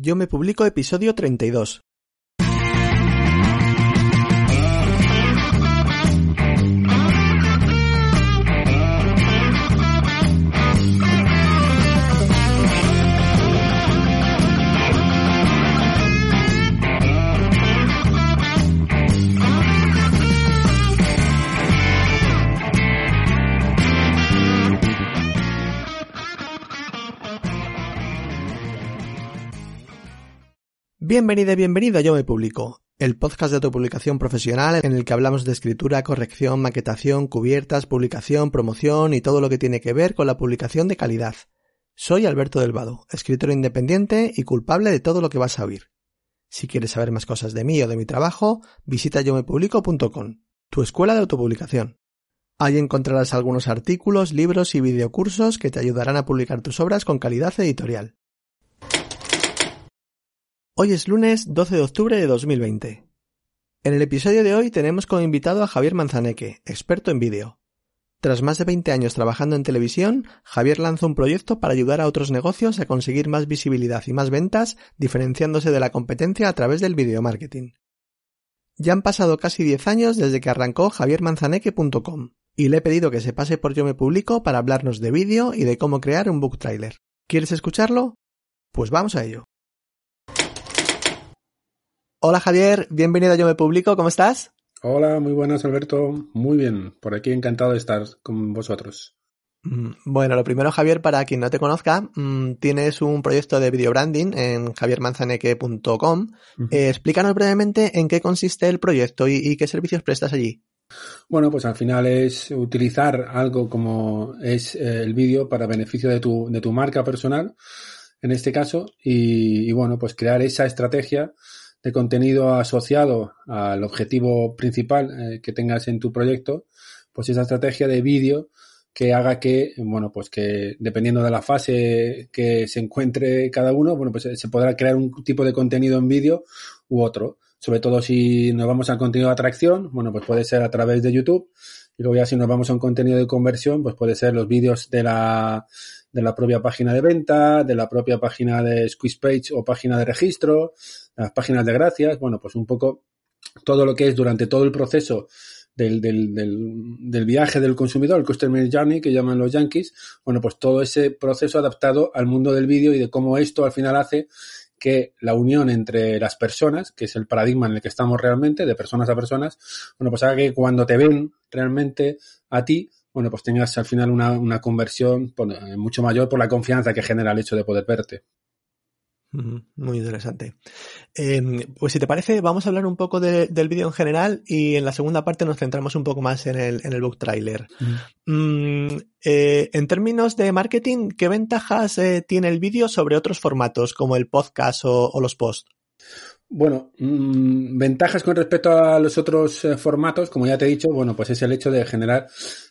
Yo me publico episodio 32. Bienvenida y bienvenido a Yo Me Publico, el podcast de autopublicación profesional en el que hablamos de escritura, corrección, maquetación, cubiertas, publicación, promoción y todo lo que tiene que ver con la publicación de calidad. Soy Alberto del Vado, escritor independiente y culpable de todo lo que vas a oír. Si quieres saber más cosas de mí o de mi trabajo, visita yomepublico.com, tu escuela de autopublicación. Ahí encontrarás algunos artículos, libros y videocursos que te ayudarán a publicar tus obras con calidad editorial. Hoy es lunes 12 de octubre de 2020. En el episodio de hoy tenemos como invitado a Javier Manzaneque, experto en vídeo. Tras más de 20 años trabajando en televisión, Javier lanzó un proyecto para ayudar a otros negocios a conseguir más visibilidad y más ventas, diferenciándose de la competencia a través del video marketing. Ya han pasado casi 10 años desde que arrancó javiermanzaneque.com y le he pedido que se pase por Yo Me Publico para hablarnos de vídeo y de cómo crear un book trailer. ¿Quieres escucharlo? Pues vamos a ello. Hola Javier, bienvenido a Yo Me Publico, ¿cómo estás? Hola, muy buenas Alberto, muy bien, por aquí encantado de estar con vosotros. Mm, bueno, lo primero Javier, para quien no te conozca, mm, tienes un proyecto de video branding en javiermanzaneque.com. Eh, explícanos brevemente en qué consiste el proyecto y, qué servicios prestas allí. Bueno, pues al final es utilizar algo como es eh, el vídeo para beneficio de tu, de tu marca personal, en este caso, y bueno, pues crear esa estrategia de contenido asociado al objetivo principal eh, que tengas en tu proyecto, pues esa estrategia de vídeo que haga que, bueno, pues que dependiendo de la fase que se encuentre cada uno, bueno, pues se podrá crear un tipo de contenido en vídeo u otro. Sobre todo si nos vamos al contenido de atracción, bueno, pues puede ser a través de YouTube. Y luego ya si nos vamos a un contenido de conversión, pues puede ser los vídeos de la, de la propia página de venta, de la propia página de squeeze page o página de registro, las páginas de gracias, bueno, pues un poco todo lo que es durante todo el proceso del, del, del, viaje del consumidor, el Customer Journey, que llaman los yankees, bueno, pues todo ese proceso adaptado al mundo del vídeo y de cómo esto al final hace que la unión entre las personas, que es el paradigma en el que estamos realmente, de personas a personas, bueno, pues haga que cuando te ven realmente a ti, bueno, pues tengas al final una, una conversión mucho mayor por la confianza que genera el hecho de poder verte. Muy interesante. Em, pues si te parece, vamos a hablar un poco del vídeo en general y en la segunda parte nos centramos un poco más en el, en el book trailer. Mm, eh, en términos de marketing, ¿qué ventajas eh, tiene el vídeo sobre otros formatos como el podcast o, los posts? Bueno, mm, ventajas con respecto a los otros eh, formatos, como ya te he dicho, bueno, pues es el hecho de generar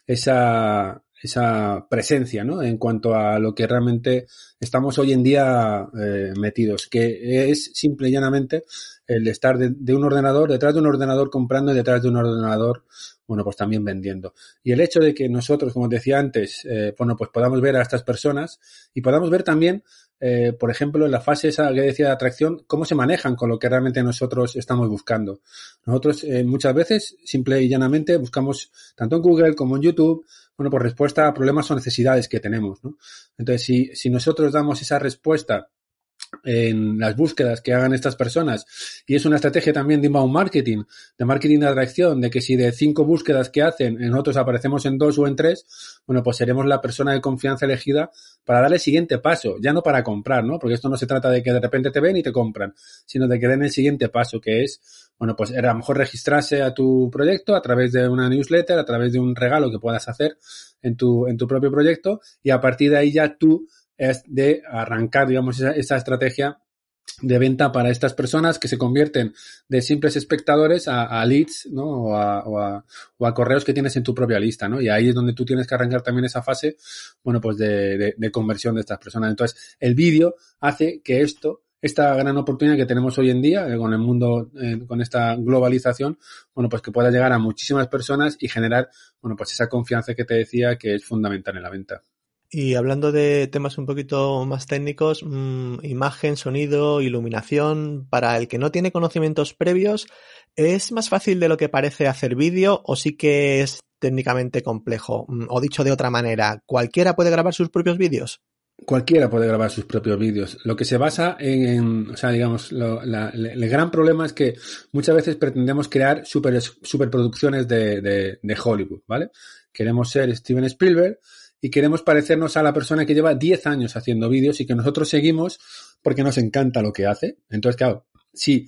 esa, esa presencia, ¿no? En cuanto a lo que realmente estamos hoy en día eh, metidos, que es simple y llanamente el estar de, un ordenador, detrás de un ordenador comprando y detrás de un ordenador, bueno, pues también vendiendo. Y el hecho de que nosotros, como decía antes, eh, bueno, pues podamos ver a estas personas y podamos ver también eh, por ejemplo, en la fase esa que decía de atracción, cómo se manejan con lo que realmente nosotros estamos buscando. Nosotros eh, muchas veces, simple y llanamente, buscamos tanto en Google como en YouTube, bueno, por respuesta a problemas o necesidades que tenemos, ¿no? Entonces, si, si nosotros damos esa respuesta en las búsquedas que hagan estas personas y es una estrategia también de inbound marketing, de marketing de atracción, de que si de cinco búsquedas que hacen en otros aparecemos en dos o en tres, bueno, pues seremos la persona de confianza elegida para dar el siguiente paso, ya no para comprar, ¿no? Porque esto no se trata de que de repente te ven y te compran, sino de que den el siguiente paso, que es, bueno, pues a lo mejor registrarse a tu proyecto a través de una newsletter, a través de un regalo que puedas hacer en tu, en tu propio proyecto y a partir de ahí ya tú es de arrancar, digamos, esa, estrategia de venta para estas personas que se convierten de simples espectadores a, leads, ¿no? O a, o, a, correos que tienes en tu propia lista, ¿no? Y ahí es donde tú tienes que arrancar también esa fase, bueno, pues de, de, conversión de estas personas. Entonces, el vídeo hace que esto, esta gran oportunidad que tenemos hoy en día eh, con el mundo, eh, con esta globalización, bueno, pues que pueda llegar a muchísimas personas y generar, bueno, pues esa confianza que te decía que es fundamental en la venta. Y hablando de temas un poquito más técnicos, mmm, imagen, sonido, iluminación, para el que no tiene conocimientos previos, ¿es más fácil de lo que parece hacer vídeo o sí que es técnicamente complejo? Mm, o dicho de otra manera, ¿cualquiera puede grabar sus propios vídeos? Cualquiera puede grabar sus propios vídeos. Lo que se basa en, o sea, digamos, el gran problema es que muchas veces pretendemos crear super, superproducciones de, de Hollywood, ¿vale? Queremos ser Steven Spielberg y queremos parecernos a la persona que lleva 10 años haciendo vídeos y que nosotros seguimos porque nos encanta lo que hace. Entonces, claro, si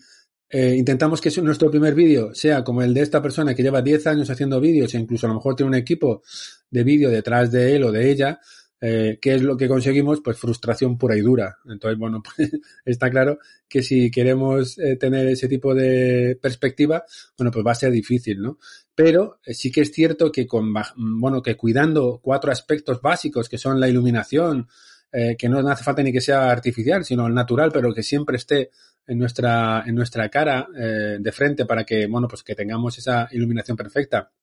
eh, intentamos que nuestro primer vídeo sea como el de esta persona que lleva 10 años haciendo vídeos e incluso a lo mejor tiene un equipo de vídeo detrás de él o de ella, eh, ¿Qué es lo que conseguimos? Pues frustración pura y dura. Entonces, bueno, pues está claro que si queremos eh, tener ese tipo de perspectiva, bueno, pues va a ser difícil, ¿no? Pero eh, sí que es cierto que con, bueno, que cuidando cuatro aspectos básicos que son la iluminación, eh, que no hace falta ni que sea artificial, sino natural, pero que siempre esté en nuestra, en nuestra cara eh, de frente para que, bueno, pues que tengamos esa iluminación perfecta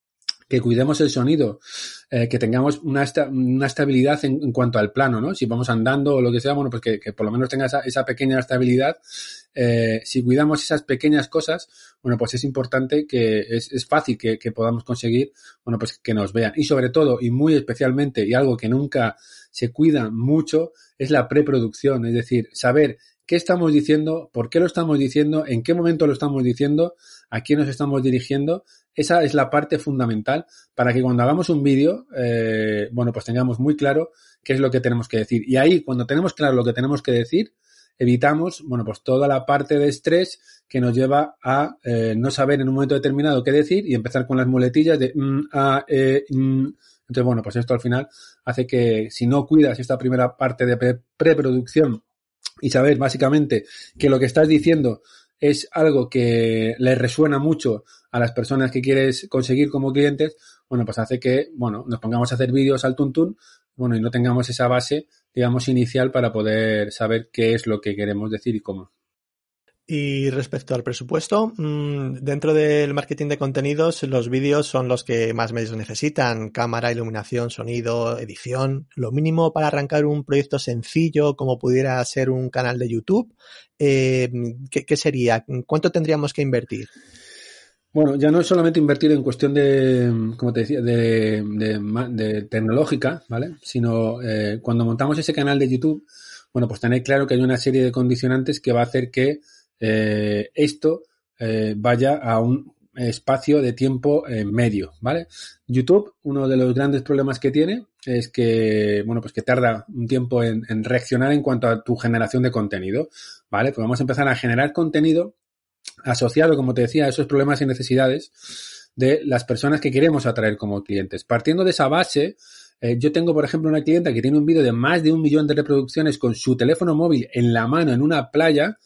que cuidemos el sonido, eh, que tengamos una, una estabilidad en, en, cuanto al plano, ¿no? Si vamos andando o lo que sea, bueno, pues que, que por lo menos tenga esa, esa pequeña estabilidad. Eh, si cuidamos esas pequeñas cosas, bueno, pues es importante que es, es fácil que, que, podamos conseguir, bueno, pues que nos vean. Y sobre todo, y muy especialmente, y algo que nunca se cuida mucho, es la preproducción, es decir, saber qué estamos diciendo, por qué lo estamos diciendo, en qué momento lo estamos diciendo, a quién nos estamos dirigiendo esa es la parte fundamental para que cuando hagamos un vídeo, eh, bueno, pues tengamos muy claro qué es lo que tenemos que decir. Y ahí, cuando tenemos claro lo que tenemos que decir, evitamos, bueno, pues toda la parte de estrés que nos lleva a eh, no saber en un momento determinado qué decir y empezar con las muletillas de mm, a, e, mm. Entonces, bueno, pues esto al final hace que si no cuidas esta primera parte de pre preproducción y saber básicamente que lo que estás diciendo es algo que le resuena mucho a las personas que quieres conseguir como clientes, bueno, pues hace que, bueno, nos pongamos a hacer vídeos al tuntún, bueno, y no tengamos esa base, digamos, inicial para poder saber qué es lo que queremos decir y cómo. Y respecto al presupuesto, mm, dentro del marketing de contenidos, los vídeos son los que más medios necesitan. Cámara, iluminación, sonido, edición. Lo mínimo para arrancar un proyecto sencillo como pudiera ser un canal de YouTube. Eh, ¿qué, ¿Qué sería? ¿Cuánto tendríamos que invertir? Bueno, ya no es solamente invertir en cuestión de, como te decía, de, tecnológica, ¿vale? Sino eh, cuando montamos ese canal de YouTube, bueno, pues tenéis claro que hay una serie de condicionantes que va a hacer que eh, esto eh, vaya a un espacio de tiempo eh, medio, ¿vale? YouTube, uno de los grandes problemas que tiene es que, bueno, pues que tarda un tiempo en, en, reaccionar en cuanto a tu generación de contenido, ¿vale? Pues vamos a empezar a generar contenido asociado, como te decía, a esos problemas y necesidades de las personas que queremos atraer como clientes. Partiendo de esa base, eh, yo tengo, por ejemplo, una clienta que tiene un vídeo de más de un millón de reproducciones con su teléfono móvil en la mano en una playa,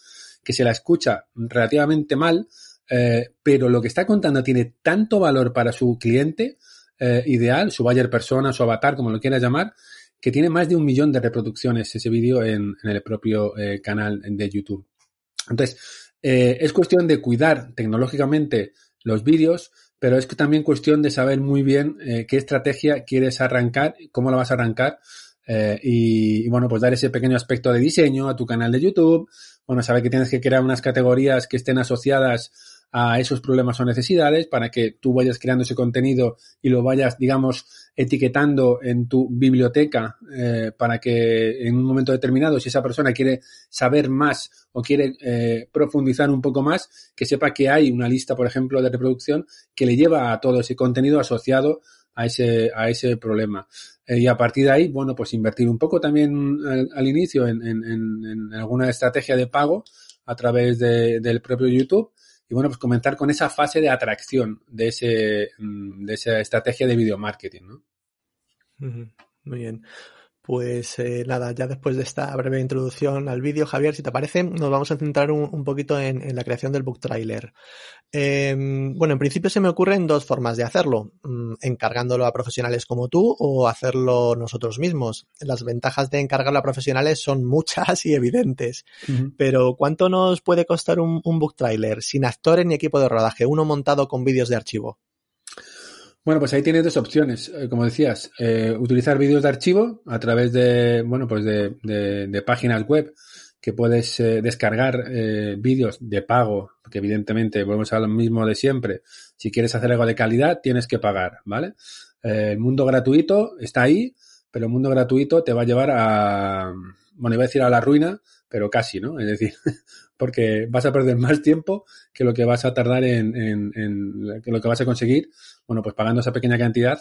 que se la escucha relativamente mal, eh, pero lo que está contando tiene tanto valor para su cliente eh, ideal, su buyer persona, su avatar, como lo quieras llamar, que tiene más de un millón de reproducciones ese vídeo en, en, el propio canal de YouTube. Entonces, eh, es cuestión de cuidar tecnológicamente los vídeos, pero es que también cuestión de saber muy bien eh, qué estrategia quieres arrancar, cómo la vas a arrancar eh, y, y, bueno, pues dar ese pequeño aspecto de diseño a tu canal de YouTube, bueno, saber que tienes que crear unas categorías que estén asociadas a esos problemas o necesidades para que tú vayas creando ese contenido y lo vayas, digamos, etiquetando en tu biblioteca eh, para que en un momento determinado, si esa persona quiere saber más o quiere eh, profundizar un poco más, que sepa que hay una lista, por ejemplo, de reproducción que le lleva a todo ese contenido asociado a ese, a ese problema. Eh, y a partir de ahí, bueno, pues invertir un poco también al, al inicio en, en, en, alguna estrategia de pago a través de, del propio YouTube. Y bueno, pues comenzar con esa fase de atracción de ese, mm, de esa estrategia de video marketing, ¿no? Muy bien. Pues eh, nada, ya después de esta breve introducción al vídeo, Javier, si te parece, nos vamos a centrar un, un poquito en, en, la creación del book trailer. Eh, bueno, en principio se me ocurren dos formas de hacerlo, mm, encargándolo a profesionales como tú o hacerlo nosotros mismos. Las ventajas de encargarlo a profesionales son muchas y evidentes, uh -huh. pero ¿cuánto nos puede costar un, un book trailer sin actores ni equipo de rodaje, uno montado con vídeos de archivo? Bueno, pues ahí tienes dos opciones. Eh, como decías, eh, utilizar vídeos de archivo a través de, bueno, pues de, de, páginas web que puedes eh, descargar vídeos de pago, que evidentemente volvemos a lo mismo de siempre. Si quieres hacer algo de calidad, tienes que pagar, ¿vale? el mundo gratuito está ahí, pero el mundo gratuito te va a llevar a, bueno, iba a decir a la ruina, pero casi, ¿no? Es decir, porque vas a perder más tiempo que lo que vas a tardar en, en, en lo que vas a conseguir, bueno, pues pagando esa pequeña cantidad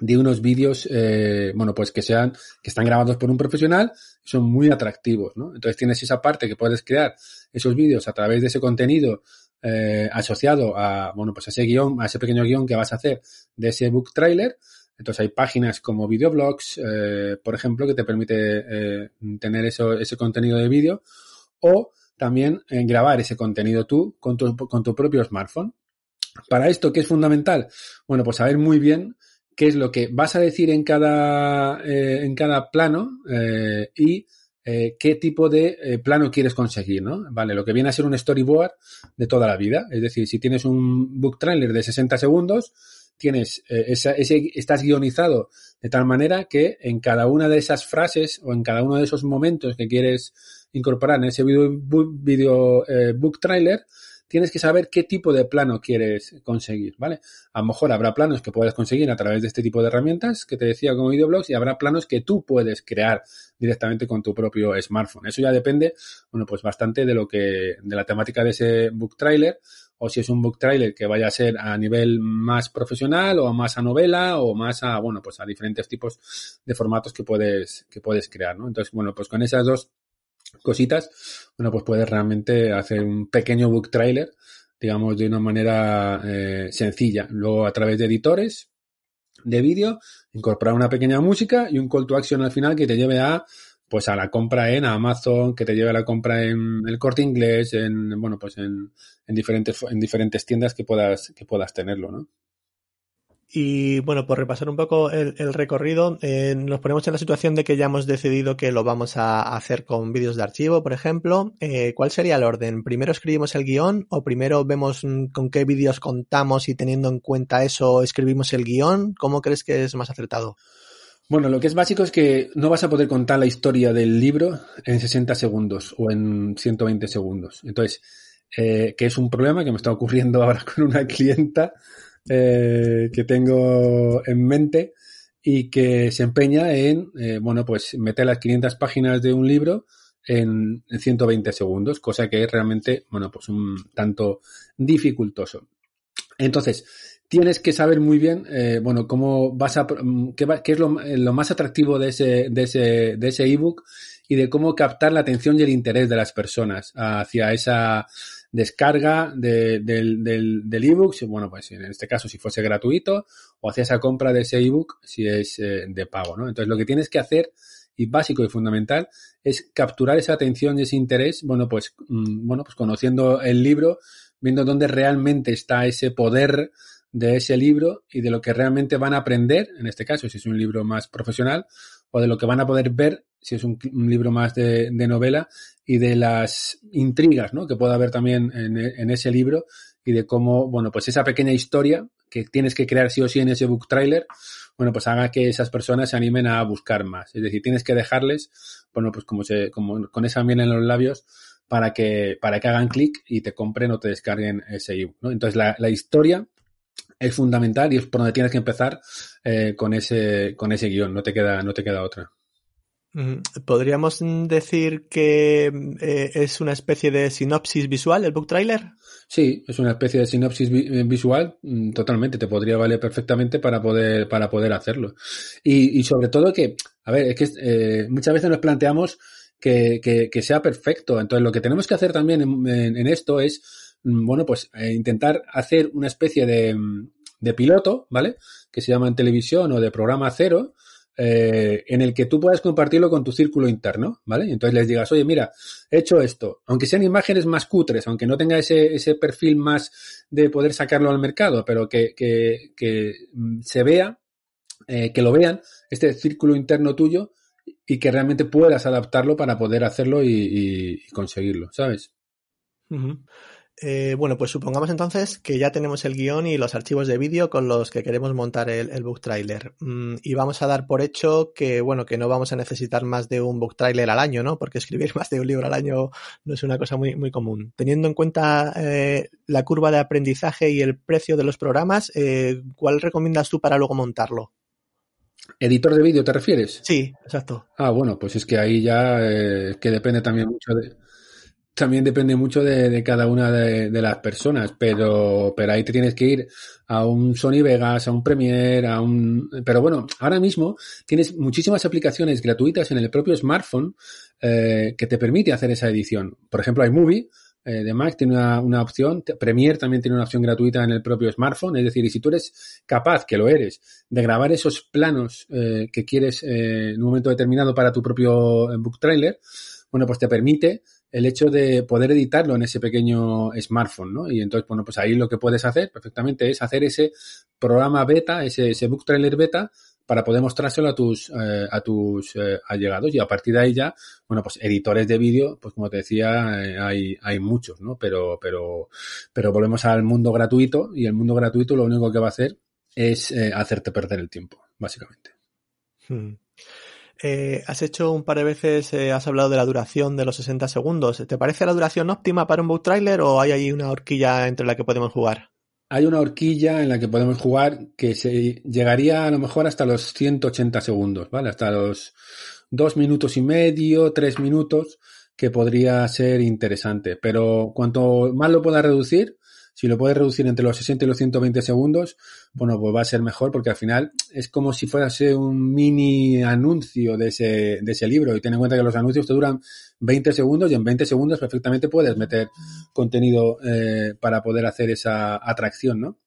de unos vídeos, eh, bueno, pues que sean, que están grabados por un profesional, son muy atractivos, ¿no? Entonces tienes esa parte que puedes crear esos vídeos a través de ese contenido eh, asociado a, bueno, pues a ese guion, a ese pequeño guion que vas a hacer de ese book trailer. Entonces hay páginas como videoblogs, eh, por ejemplo, que te permite eh, tener eso, ese contenido de vídeo o también en grabar ese contenido tú con tu, con tu propio smartphone. Para esto, ¿qué es fundamental? Bueno, pues saber muy bien qué es lo que vas a decir en cada, eh, en cada plano eh, y eh, qué tipo de plano quieres conseguir, ¿no? Vale, lo que viene a ser un storyboard de toda la vida. Es decir, si tienes un book trailer de 60 segundos, tienes ese, estás guionizado de tal manera que en cada una de esas frases o en cada uno de esos momentos que quieres incorporar en ese video, eh, book trailer, tienes que saber qué tipo de plano quieres conseguir, ¿vale? A lo mejor habrá planos que puedes conseguir a través de este tipo de herramientas que te decía como videoblogs y habrá planos que tú puedes crear directamente con tu propio smartphone. Eso ya depende, bueno, pues bastante de lo que, de la temática de ese book trailer o si es un book trailer que vaya a ser a nivel más profesional o más a novela o más a, bueno, pues a diferentes tipos de formatos que puedes, que puedes crear, ¿no? Entonces, bueno, pues con esas dos cositas, bueno, pues puedes realmente hacer un pequeño book trailer, digamos, de una manera eh, sencilla. Luego, a través de editores de vídeo, incorporar una pequeña música y un call to action al final que te lleve a pues a la compra en Amazon, que te lleve a la compra en el corte inglés, en, bueno, pues en, en diferentes, en diferentes tiendas que puedas, que puedas tenerlo, ¿no? Y bueno, por repasar un poco el, recorrido, eh, nos ponemos en la situación de que ya hemos decidido que lo vamos a hacer con vídeos de archivo, por ejemplo. Eh, ¿Cuál sería el orden? ¿Primero escribimos el guion o primero vemos mm, con qué vídeos contamos y teniendo en cuenta eso escribimos el guion? ¿Cómo crees que es más acertado? Bueno, lo que es básico es que no vas a poder contar la historia del libro en 60 segundos o en 120 segundos. Entonces, eh, que es un problema que me está ocurriendo ahora con una clienta eh, que tengo en mente y que se empeña en, eh, bueno, pues meter las 500 páginas de un libro en, 120 segundos, cosa que es realmente, bueno, pues un tanto dificultoso. Entonces, tienes que saber muy bien, eh, bueno, cómo vas a, qué, qué es lo, lo, más atractivo de ese, de ese, de ese ebook y de cómo captar la atención y el interés de las personas hacia esa, descarga del, del, ebook, bueno, pues en este caso si fuese gratuito, o hacia esa compra de ese ebook si es eh, de pago, ¿no? Entonces lo que tienes que hacer, y básico y fundamental, es capturar esa atención y ese interés, bueno, pues, mm, bueno, pues conociendo el libro, viendo dónde realmente está ese poder de ese libro y de lo que realmente van a aprender, en este caso, si es un libro más profesional, o de lo que van a poder ver si es un, libro más de, novela, y de las intrigas ¿no? que pueda haber también en, ese libro y de cómo, bueno, pues esa pequeña historia que tienes que crear sí o sí en ese book trailer, bueno, pues haga que esas personas se animen a buscar más. Es decir, tienes que dejarles, bueno, pues como se, como con esa miel en los labios, para que, para que hagan clic y te compren o te descarguen ese ebook, ¿no? Entonces la, la historia es fundamental y es por donde tienes que empezar eh, con ese, con ese guion, no te queda, no te queda otra. ¿Podríamos decir que eh, es una especie de sinopsis visual el book trailer? Sí, es una especie de sinopsis eh, visual, mm, totalmente, te podría valer perfectamente para poder, para poder hacerlo. Y, y sobre todo que, a ver, es que eh, muchas veces nos planteamos que, que, sea perfecto. Entonces, lo que tenemos que hacer también en, esto es, mm, bueno, pues intentar hacer una especie de, mm, de piloto, ¿vale? Que se llama en televisión o de programa cero, eh, en el que tú puedas compartirlo con tu círculo interno, ¿vale? Y entonces les digas, oye, mira, he hecho esto, aunque sean imágenes más cutres, aunque no tenga ese, perfil más de poder sacarlo al mercado, pero que mm, se vea, eh, que lo vean, este círculo interno tuyo, y que realmente puedas adaptarlo para poder hacerlo y, conseguirlo, ¿sabes? Eh, bueno, pues supongamos entonces que ya tenemos el guion y los archivos de vídeo con los que queremos montar el, book trailer. Mm, y vamos a dar por hecho que, bueno, que no vamos a necesitar más de un book trailer al año, ¿no? Porque escribir más de un libro al año no es una cosa muy, muy común. Teniendo en cuenta eh, la curva de aprendizaje y el precio de los programas, eh, ¿cuál recomiendas tú para luego montarlo? ¿Editor de vídeo te refieres? Sí, exacto. Ah, bueno, pues es que ahí ya que depende también mucho de también depende mucho de, cada una de, las personas, pero, pero ahí te tienes que ir a un Sony Vegas, a un Premiere, a un... Pero bueno, ahora mismo tienes muchísimas aplicaciones gratuitas en el propio smartphone eh, que te permite hacer esa edición. Por ejemplo, iMovie eh, de Mac tiene una, opción, Premiere también tiene una opción gratuita en el propio smartphone, es decir, y si tú eres capaz, que lo eres, de grabar esos planos eh, que quieres en un momento determinado para tu propio book trailer, bueno, pues te permite el hecho de poder editarlo en ese pequeño smartphone, ¿no? Y entonces, bueno, pues ahí lo que puedes hacer perfectamente es hacer ese programa beta, ese, ese book trailer beta, para poder mostrárselo a tus, eh, a tus eh, allegados y a partir de ahí ya, bueno, pues editores de vídeo, pues como te decía, eh, hay, hay muchos, ¿no? Pero, pero, pero volvemos al mundo gratuito y el mundo gratuito lo único que va a hacer es hacerte perder el tiempo, básicamente. Hmm. Eh, has hecho un par de veces, eh, has hablado de la duración de los 60 segundos. ¿Te parece la duración óptima para un book trailer o hay ahí una horquilla entre la que podemos jugar? Hay una horquilla en la que podemos jugar que se llegaría a lo mejor hasta los 180 segundos, ¿vale? Hasta los dos minutos y medio, tres minutos, que podría ser interesante. Pero cuanto más lo pueda reducir, si lo puedes reducir entre los 60 y los 120 segundos, bueno, pues va a ser mejor porque al final es como si fuese un mini anuncio de ese, de ese libro. Y ten en cuenta que los anuncios te duran 20 segundos y en 20 segundos perfectamente puedes meter contenido eh, para poder hacer esa atracción, ¿no?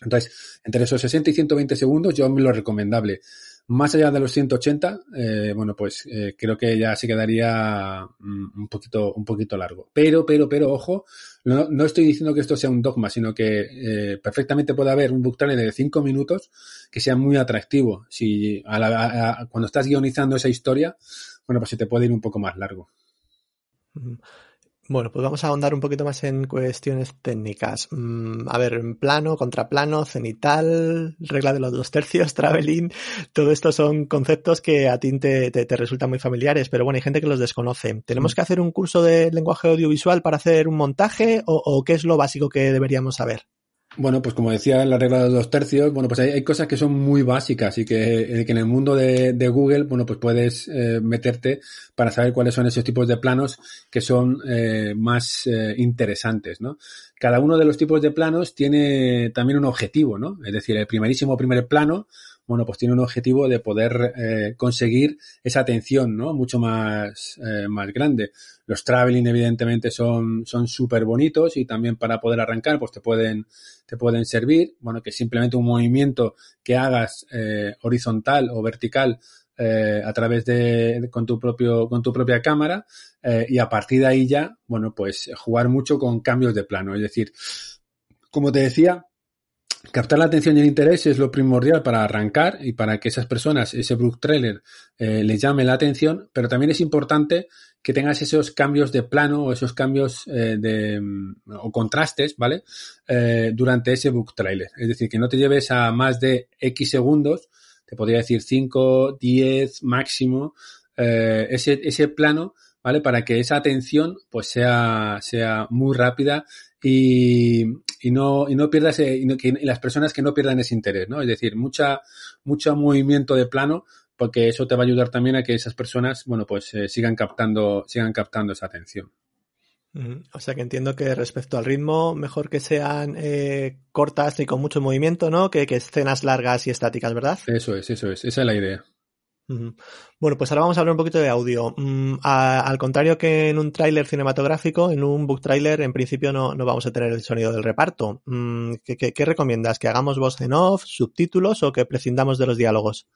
Entonces, entre esos 60 y 120 segundos yo lo recomendable. Más allá de los 180, eh, bueno, pues eh, creo que ya se quedaría mm, un poquito, un poquito largo. Pero, pero, pero, ojo, no, estoy diciendo que esto sea un dogma, sino que eh, perfectamente puede haber un book trailer de 5 minutos que sea muy atractivo. Si cuando estás guionizando esa historia, bueno, pues se te puede ir un poco más largo. Bueno, pues vamos a ahondar un poquito más en cuestiones técnicas. Mm, a ver, plano, contraplano, cenital, regla de los dos tercios, traveling, todo esto son conceptos que a ti te, te, resultan muy familiares, pero bueno, hay gente que los desconoce. ¿Tenemos mm. que hacer un curso de lenguaje audiovisual para hacer un montaje o qué es lo básico que deberíamos saber? Bueno, pues como decía en la regla de los tercios, bueno, pues hay, cosas que son muy básicas y que, en el mundo de, Google, bueno, pues puedes eh, meterte para saber cuáles son esos tipos de planos que son eh, más eh, interesantes, ¿no? Cada uno de los tipos de planos tiene también un objetivo, ¿no? Es decir, el primerísimo primer plano, bueno, pues tiene un objetivo de poder eh, conseguir esa atención, ¿no? Mucho más, eh, más grande. Los traveling, evidentemente, son, súper bonitos y también para poder arrancar, pues te pueden, te pueden servir. Bueno, que simplemente un movimiento que hagas eh, horizontal o vertical a través de, con tu propio, con tu propia cámara, y a partir de ahí ya, bueno, pues jugar mucho con cambios de plano. Es decir, como te decía, Captar la atención y el interés es lo primordial para arrancar y para que esas personas, ese book trailer, eh, les llame la atención, pero también es importante que tengas esos cambios de plano o esos cambios eh, de, mm, o contrastes, ¿vale? Eh, durante ese book trailer. Es decir, que no te lleves a más de X segundos, te podría decir 5, 10 máximo, ese, ese plano, ¿vale? Para que esa atención pues sea, sea muy rápida y, y no, y no pierdas, eh, y, que, las personas que no pierdan ese interés, ¿no? Es decir, mucha, mucho movimiento de plano, porque eso te va a ayudar también a que esas personas, bueno, pues eh, sigan captando, sigan captando esa atención. O sea que entiendo que respecto al ritmo, mejor que sean eh, cortas y con mucho movimiento, ¿no? Que, que escenas largas y estáticas, ¿verdad? Eso es, eso es, esa es la idea. Bueno, pues ahora vamos a hablar un poquito de audio. Mm, al contrario que en un tráiler cinematográfico, en un book trailer en principio no, vamos a tener el sonido del reparto. Mm, ¿qué, recomiendas? ¿Que hagamos voz en off, subtítulos o que prescindamos de los diálogos?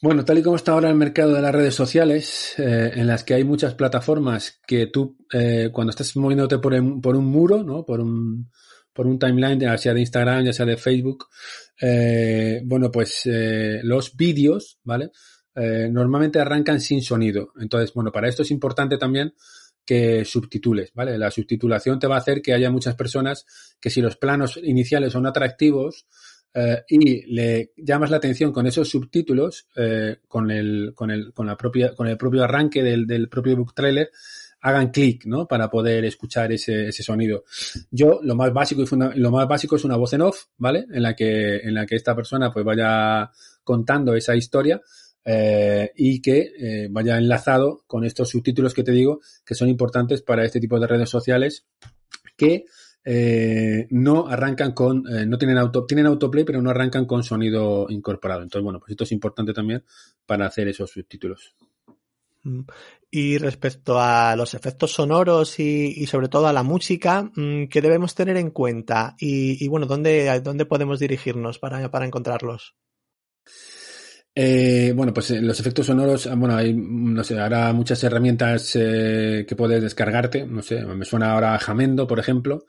Bueno, tal y como está ahora el mercado de las redes sociales, eh, en las que hay muchas plataformas que tú, eh, cuando estás moviéndote por, un muro, ¿no? Por por un timeline, ya sea de Instagram, ya sea de Facebook, eh, bueno, pues eh, los vídeos, ¿vale? Eh, normalmente arrancan sin sonido. Entonces, bueno, para esto es importante también que subtitules, ¿vale? La subtitulación te va a hacer que haya muchas personas que si los planos iniciales son atractivos, eh, y le llamas la atención con esos subtítulos, eh, con, el, con, el, con, la propia, con el propio arranque del, del propio book trailer, hagan clic, ¿no? Para poder escuchar ese, ese sonido. Yo, lo más básico y lo más básico es una voz en off, ¿vale? En la que, en la que esta persona pues vaya contando esa historia. Eh, y que eh, vaya enlazado con estos subtítulos que te digo que son importantes para este tipo de redes sociales que eh, no arrancan con, no tienen auto, tienen autoplay, pero no arrancan con sonido incorporado. Entonces, bueno, pues esto es importante también para hacer esos subtítulos. Mm. Y respecto a los efectos sonoros y, sobre todo a la música, mm, ¿qué debemos tener en cuenta? Y, bueno, ¿dónde, ¿dónde podemos dirigirnos para, para encontrarlos? Eh, bueno, pues eh, los efectos sonoros, ah, bueno, hay, no sé, ahora muchas herramientas eh, que puedes descargarte, no sé, me suena ahora Jamendo, por ejemplo,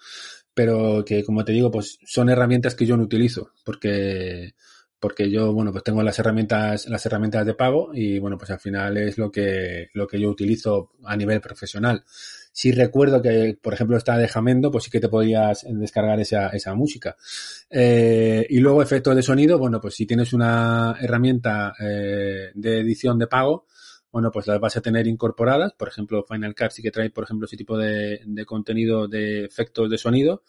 pero que como te digo, pues son herramientas que yo no utilizo, porque, porque yo, bueno, pues tengo las herramientas, las herramientas de pago y bueno, pues al final es lo que, lo que yo utilizo a nivel profesional. Si recuerdo que, por ejemplo, está de Jamendo, pues sí que te podías descargar esa, esa música. Eh, y luego efectos de sonido, bueno, pues si tienes una herramienta eh, de edición de pago, bueno, pues las vas a tener incorporadas. Por ejemplo, Final Cut sí que trae, por ejemplo, ese tipo de, de contenido de efectos de sonido.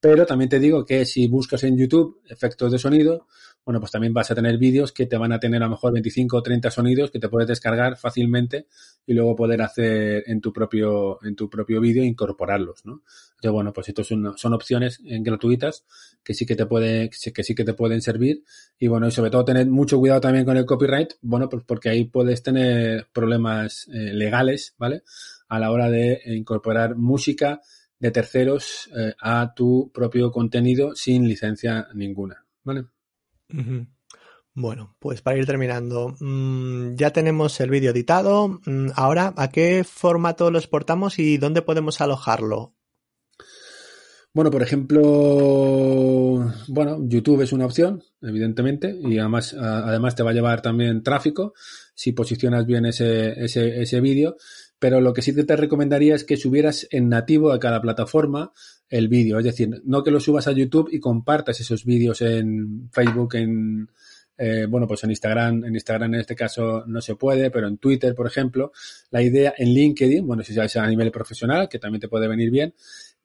Pero también te digo que si buscas en YouTube efectos de sonido, bueno, pues también vas a tener vídeos que te van a tener a lo mejor 25 o 30 sonidos que te puedes descargar fácilmente y luego poder hacer en tu propio, en tu propio vídeo e incorporarlos, ¿no? Entonces, bueno, pues estos son, son opciones gratuitas que sí que te puede, que sí que te pueden servir y bueno, y sobre todo tener mucho cuidado también con el copyright, bueno, pues porque ahí puedes tener problemas eh, legales, ¿vale? A la hora de incorporar música de terceros eh, a tu propio contenido sin licencia ninguna, ¿vale? Bueno, pues para ir terminando, mm, ya tenemos el vídeo editado. Mm, ahora, ¿a qué formato lo exportamos y dónde podemos alojarlo? Bueno, por ejemplo, bueno, YouTube es una opción, evidentemente, y además, además te va a llevar también tráfico si posicionas bien ese, ese, ese vídeo. Pero lo que sí te recomendaría es que subieras en nativo a cada plataforma el vídeo. Es decir, no que lo subas a YouTube y compartas esos vídeos en Facebook, en, eh, bueno, pues en Instagram, en Instagram en este caso no se puede, pero en Twitter, por ejemplo, la idea en LinkedIn, bueno, si es a nivel profesional, que también te puede venir bien,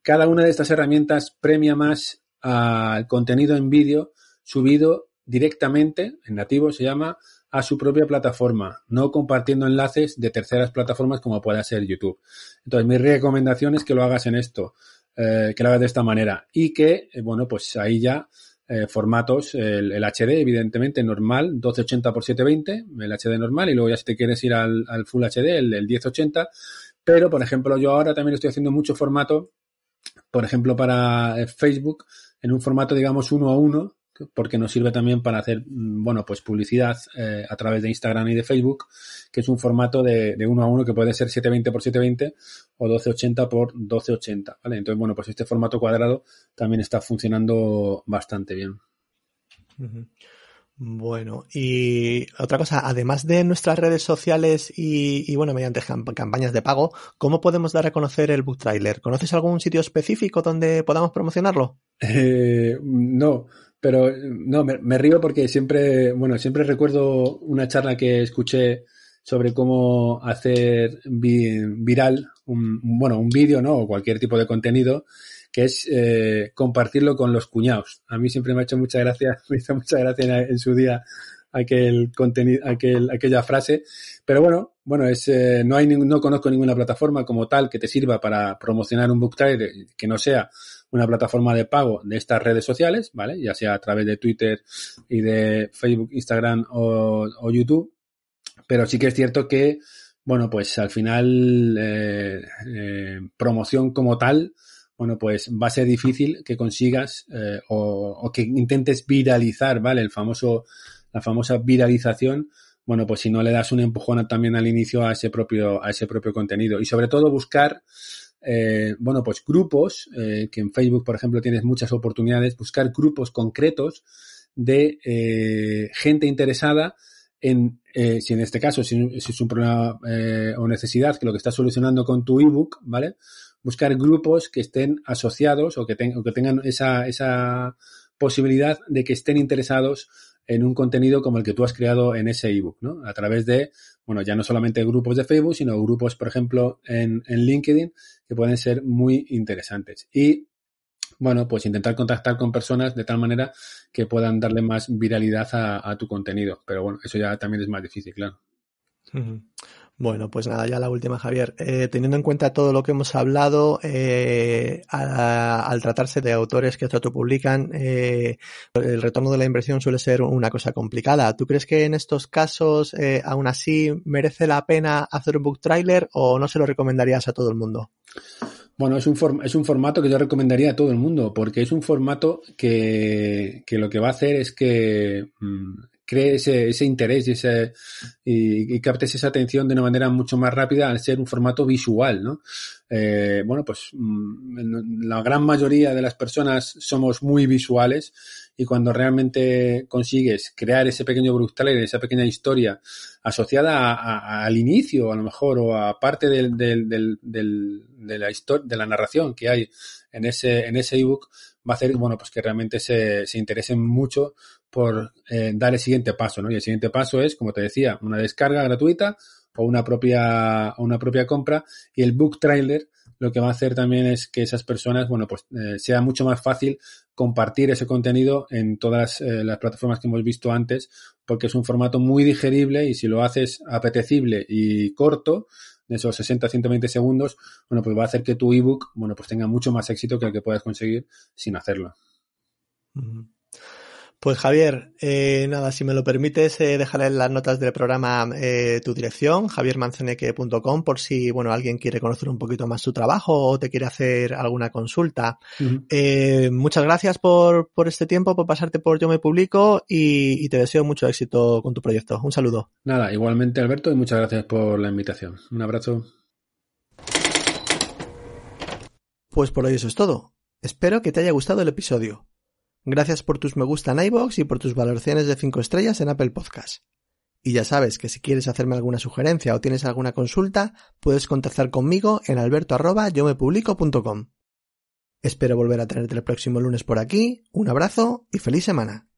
cada una de estas herramientas premia más al contenido en vídeo subido directamente, en nativo se llama, a su propia plataforma, no compartiendo enlaces de terceras plataformas como pueda ser YouTube. Entonces, mi recomendación es que lo hagas en esto, eh, que lo hagas de esta manera y que, eh, bueno, pues ahí ya eh, formatos, el, HD, evidentemente, normal, 1280 x 720, el HD normal, y luego ya si te quieres ir al, Full HD, el, el 1080. Pero, por ejemplo, yo ahora también estoy haciendo mucho formato, por ejemplo, para Facebook, en un formato, digamos, uno a uno, porque nos sirve también para hacer, mm, bueno, pues publicidad eh, a través de Instagram y de Facebook, que es un formato de, de uno a uno que puede ser 720 x 720 o 1280 x 1280, ¿vale? Entonces, bueno, pues este formato cuadrado también está funcionando bastante bien. Bueno, y otra cosa, además de nuestras redes sociales y, bueno, mediante campañas de pago, ¿cómo podemos dar a conocer el book trailer? ¿Conoces algún sitio específico donde podamos promocionarlo? Eh, no, pero no, me, río porque siempre, bueno, siempre recuerdo una charla que escuché sobre cómo hacer viral un, bueno, un vídeo, ¿no? O cualquier tipo de contenido, que es eh, compartirlo con los cuñados. A mí siempre me ha hecho mucha gracia, me hizo mucha gracia en, su día aquel contenido, aquel, aquella frase. Pero bueno, bueno, es, eh, no hay, no conozco ninguna plataforma como tal que te sirva para promocionar un book trailer que no sea una plataforma de pago de estas redes sociales, ¿vale? Ya sea a través de Twitter y de Facebook, Instagram o, YouTube. Pero sí que es cierto que, bueno, pues al final, eh, eh, promoción como tal, bueno, pues va a ser difícil que consigas eh, o, o, que intentes viralizar, ¿vale? El famoso, la famosa viralización, bueno, pues si no le das un empujón también al inicio a ese propio, a ese propio contenido. Y sobre todo buscar eh, bueno, pues grupos, eh, que en Facebook, por ejemplo, tienes muchas oportunidades, buscar grupos concretos de eh, gente interesada en, eh, si en este caso, si, es un problema eh, o necesidad que lo que estás solucionando con tu ebook, ¿vale? Buscar grupos que estén asociados o que, que tengan esa, esa posibilidad de que estén interesados en un contenido como el que tú has creado en ese ebook, ¿no? A través de, bueno, ya no solamente grupos de Facebook, sino grupos, por ejemplo, en LinkedIn, que pueden ser muy interesantes. Y bueno, pues intentar contactar con personas de tal manera que puedan darle más viralidad a, tu contenido. Pero bueno, eso ya también es más difícil, claro. Bueno, pues nada, ya la última, Javier. Eh, teniendo en cuenta todo lo que hemos hablado, eh, al tratarse de autores que autopublican, eh, el retorno de la inversión suele ser una cosa complicada. ¿Tú crees que en estos casos, eh, aún así, merece la pena hacer un book trailer o no se lo recomendarías a todo el mundo? Bueno, es un, es un formato que yo recomendaría a todo el mundo, porque es un formato que, que lo que va a hacer es que mm, cree ese, ese interés y, ese, y, y, captes esa atención de una manera mucho más rápida al ser un formato visual, ¿no? Eh, bueno, pues mm, la gran mayoría de las personas somos muy visuales y cuando realmente consigues crear ese pequeño brutal, esa pequeña historia asociada al inicio, a lo mejor, o a parte del, del, del, de la historia, de la narración que hay en ese, en ese ebook, va a hacer, bueno, pues que realmente se, se interesen mucho por eh, dar el siguiente paso, ¿no? Y el siguiente paso es, como te decía, una descarga gratuita o una propia, una propia compra y el book trailer lo que va a hacer también es que esas personas, bueno, pues eh, sea mucho más fácil compartir ese contenido en todas eh, las plataformas que hemos visto antes, porque es un formato muy digerible y si lo haces apetecible y corto, de esos 60 120 segundos, bueno, pues va a hacer que tu ebook, bueno, pues tenga mucho más éxito que el que puedas conseguir sin hacerlo. Pues Javier, eh, nada, si me lo permites, eh, dejaré en las notas del programa eh, tu dirección, javiermanzaneque.com, por si, bueno, alguien quiere conocer un poquito más tu trabajo o te quiere hacer alguna consulta. eh, muchas gracias por, por este tiempo, por pasarte por Yo Me Publico y, y te deseo mucho éxito con tu proyecto. Un saludo. Nada, igualmente Alberto y muchas gracias por la invitación. Un abrazo. Pues por hoy eso es todo. Espero que te haya gustado el episodio. Gracias por tus me gusta en iBox y por tus valoraciones de 5 estrellas en Apple Podcast. Y ya sabes que si quieres hacerme alguna sugerencia o tienes alguna consulta, puedes contactar conmigo en alberto Espero volver a tenerte el próximo lunes por aquí, un abrazo y feliz semana.